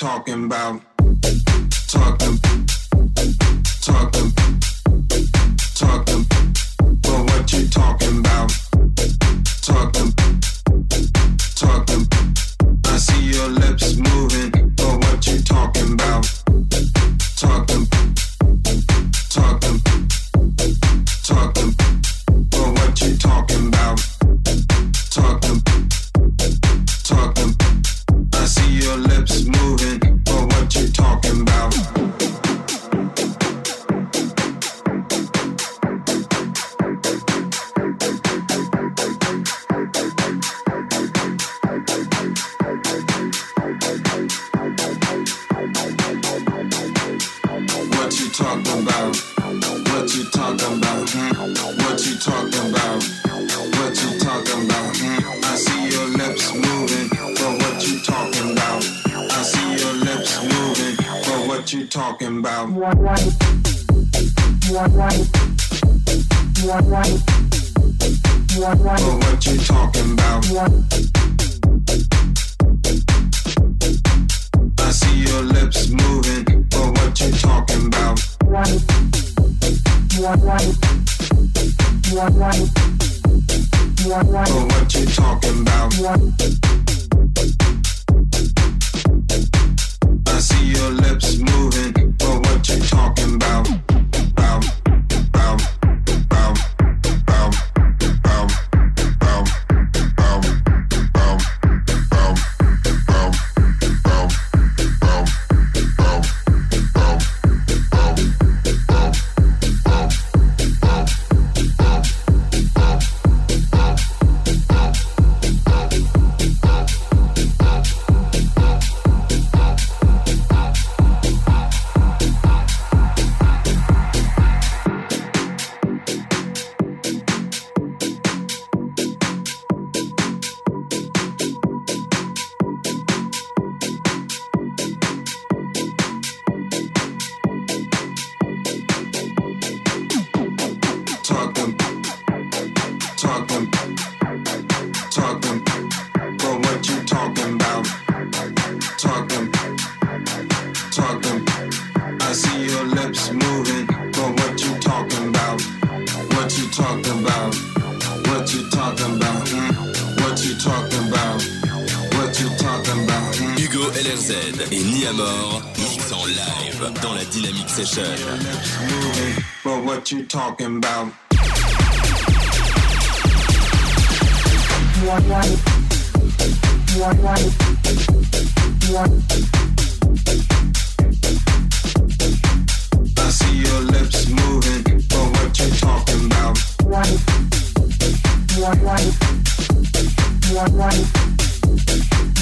talking about what you talking about. Well, what you talking about? I see your lips moving. But what you talking about? Well, what you talking about? see your lips moving, but what you talking about? this up. Moving, but what you talking about? One, one. One, one. One. I see your lips moving, but what you talking about? One. One, one. One, one.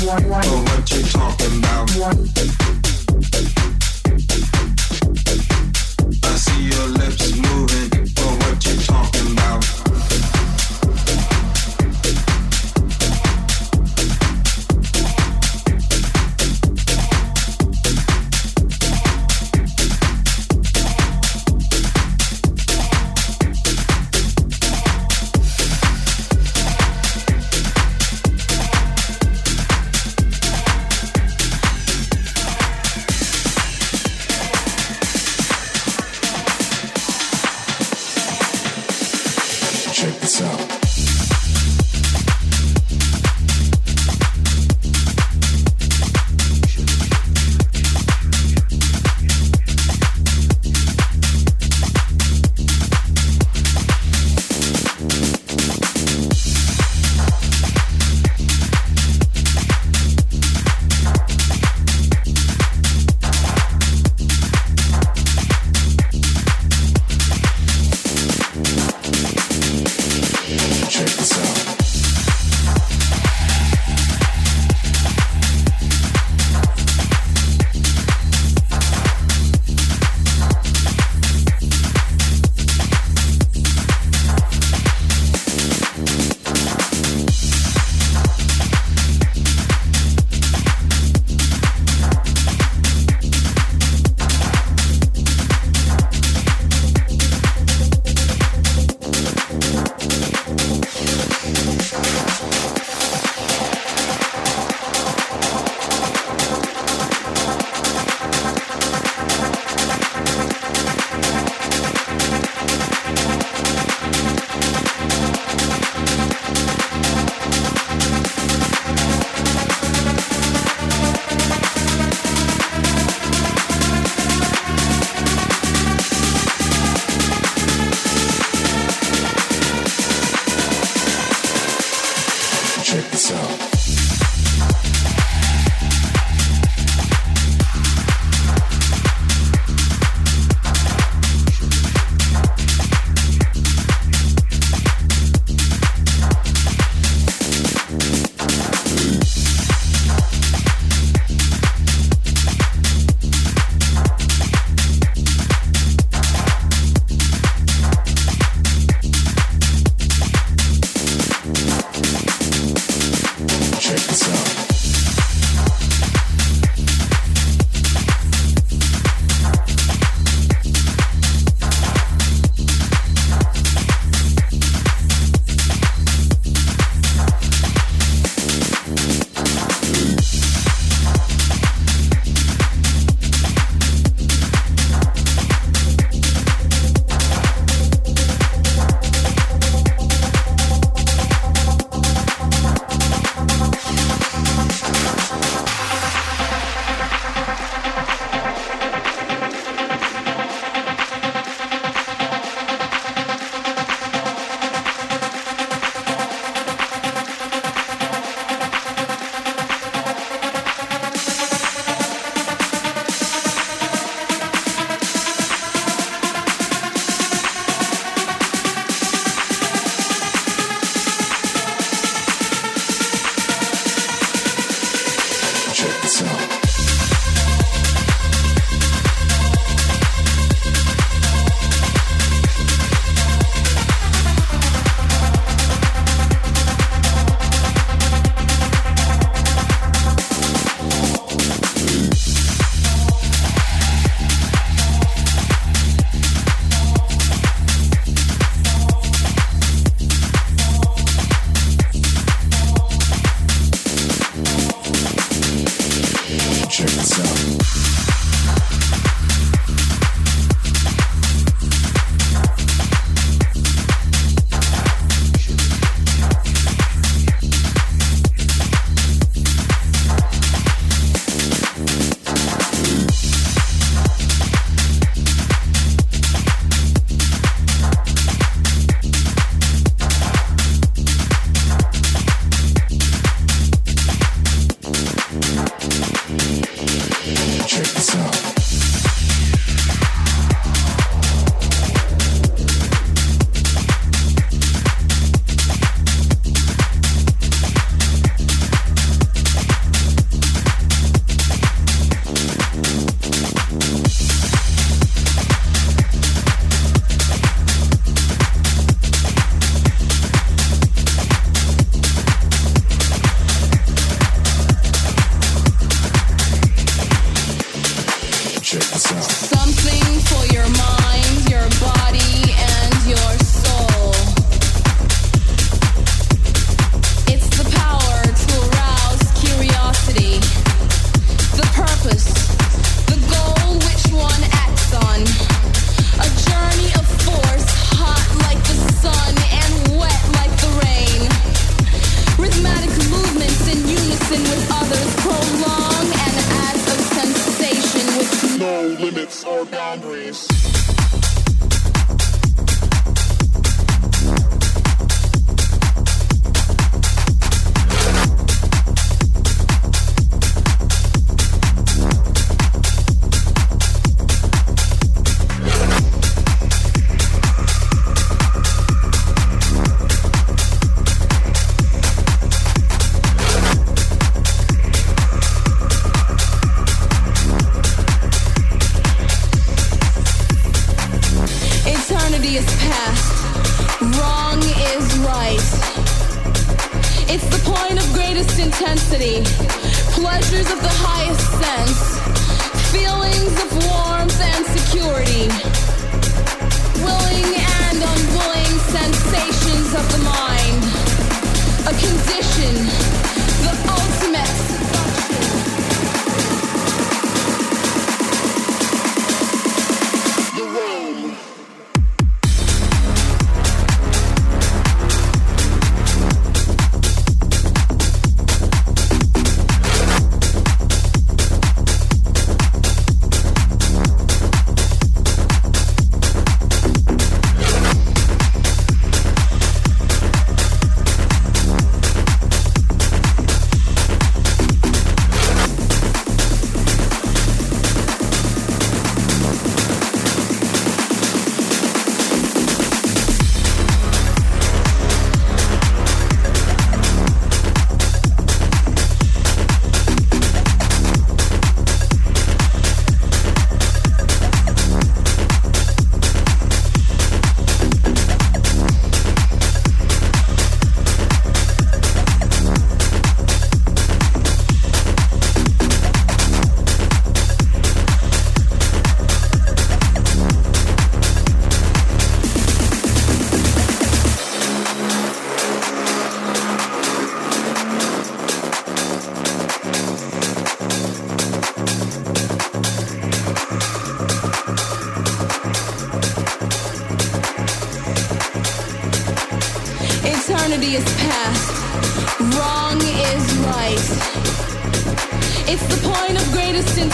One, one. But what you talking about? One. your lips moving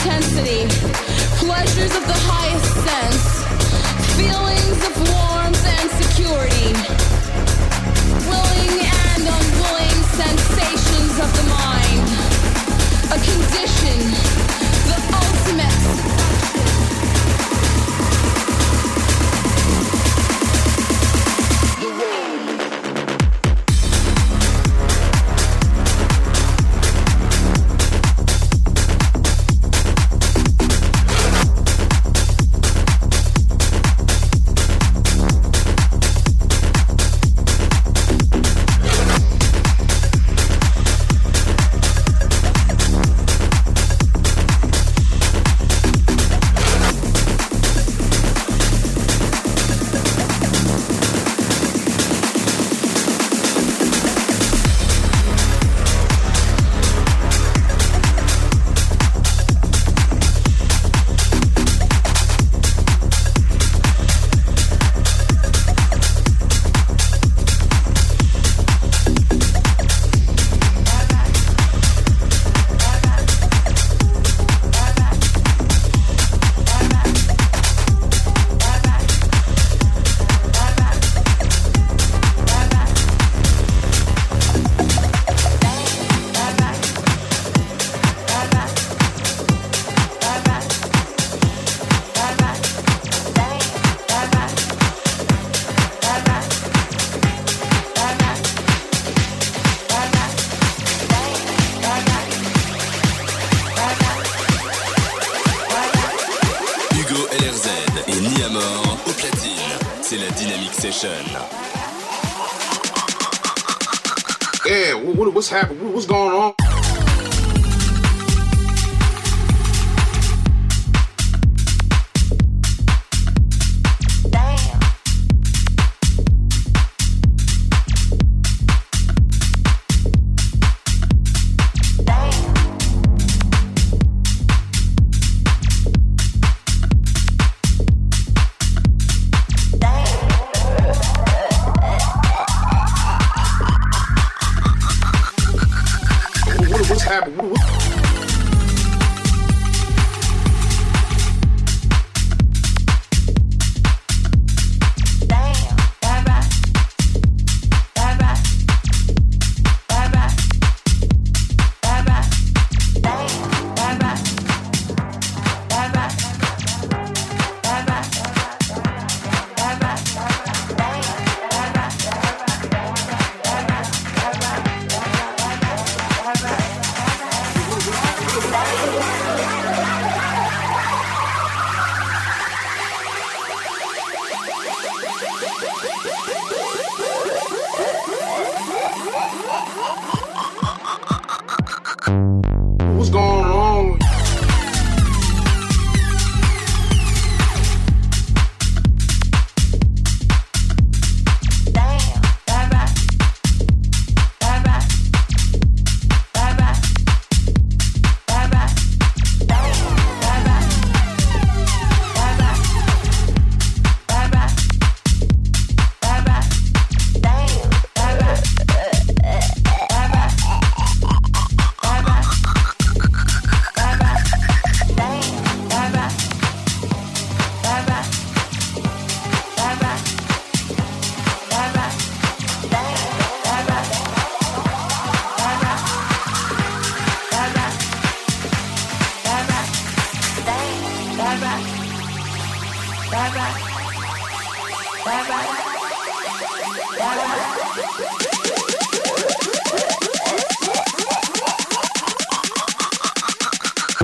intensity, pleasures of the highest sense, feelings of warmth and security, willing and unwilling sensations of the mind, a condition, the ultimate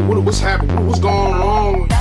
what's happening? What's going on?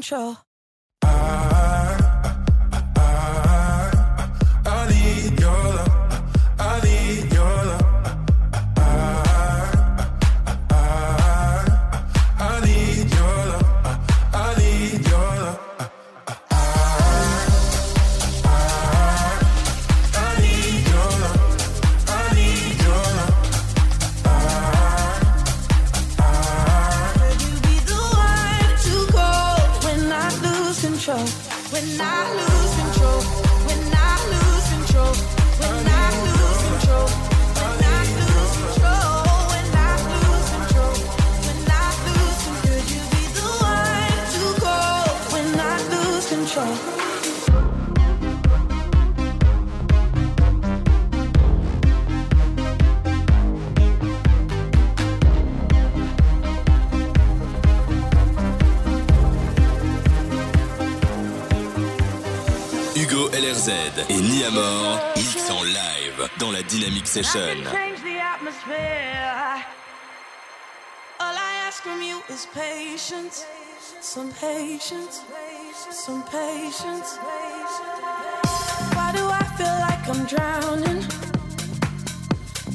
control. Fred et Niamor mixent en live dans la Dynamic Session. All I ask from you is patience, some patience, some patience. Why do I feel like I'm drowning?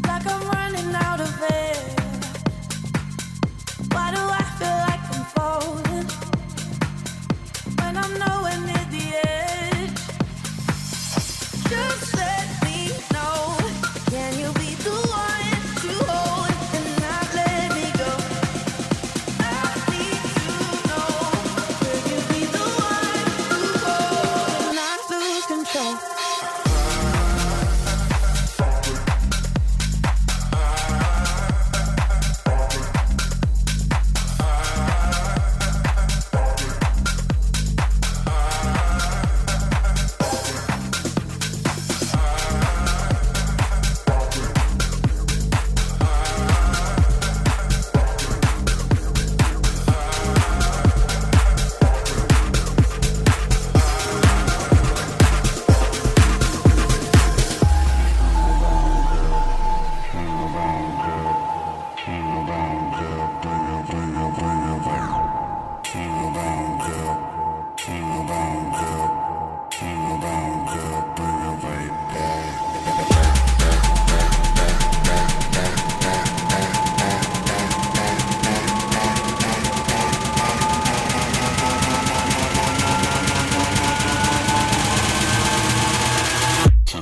Like I'm running out of air. Why do I feel like I'm falling? When I'm nowhere near? just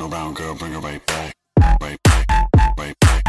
around, girl, bring her right back. Right back, right back.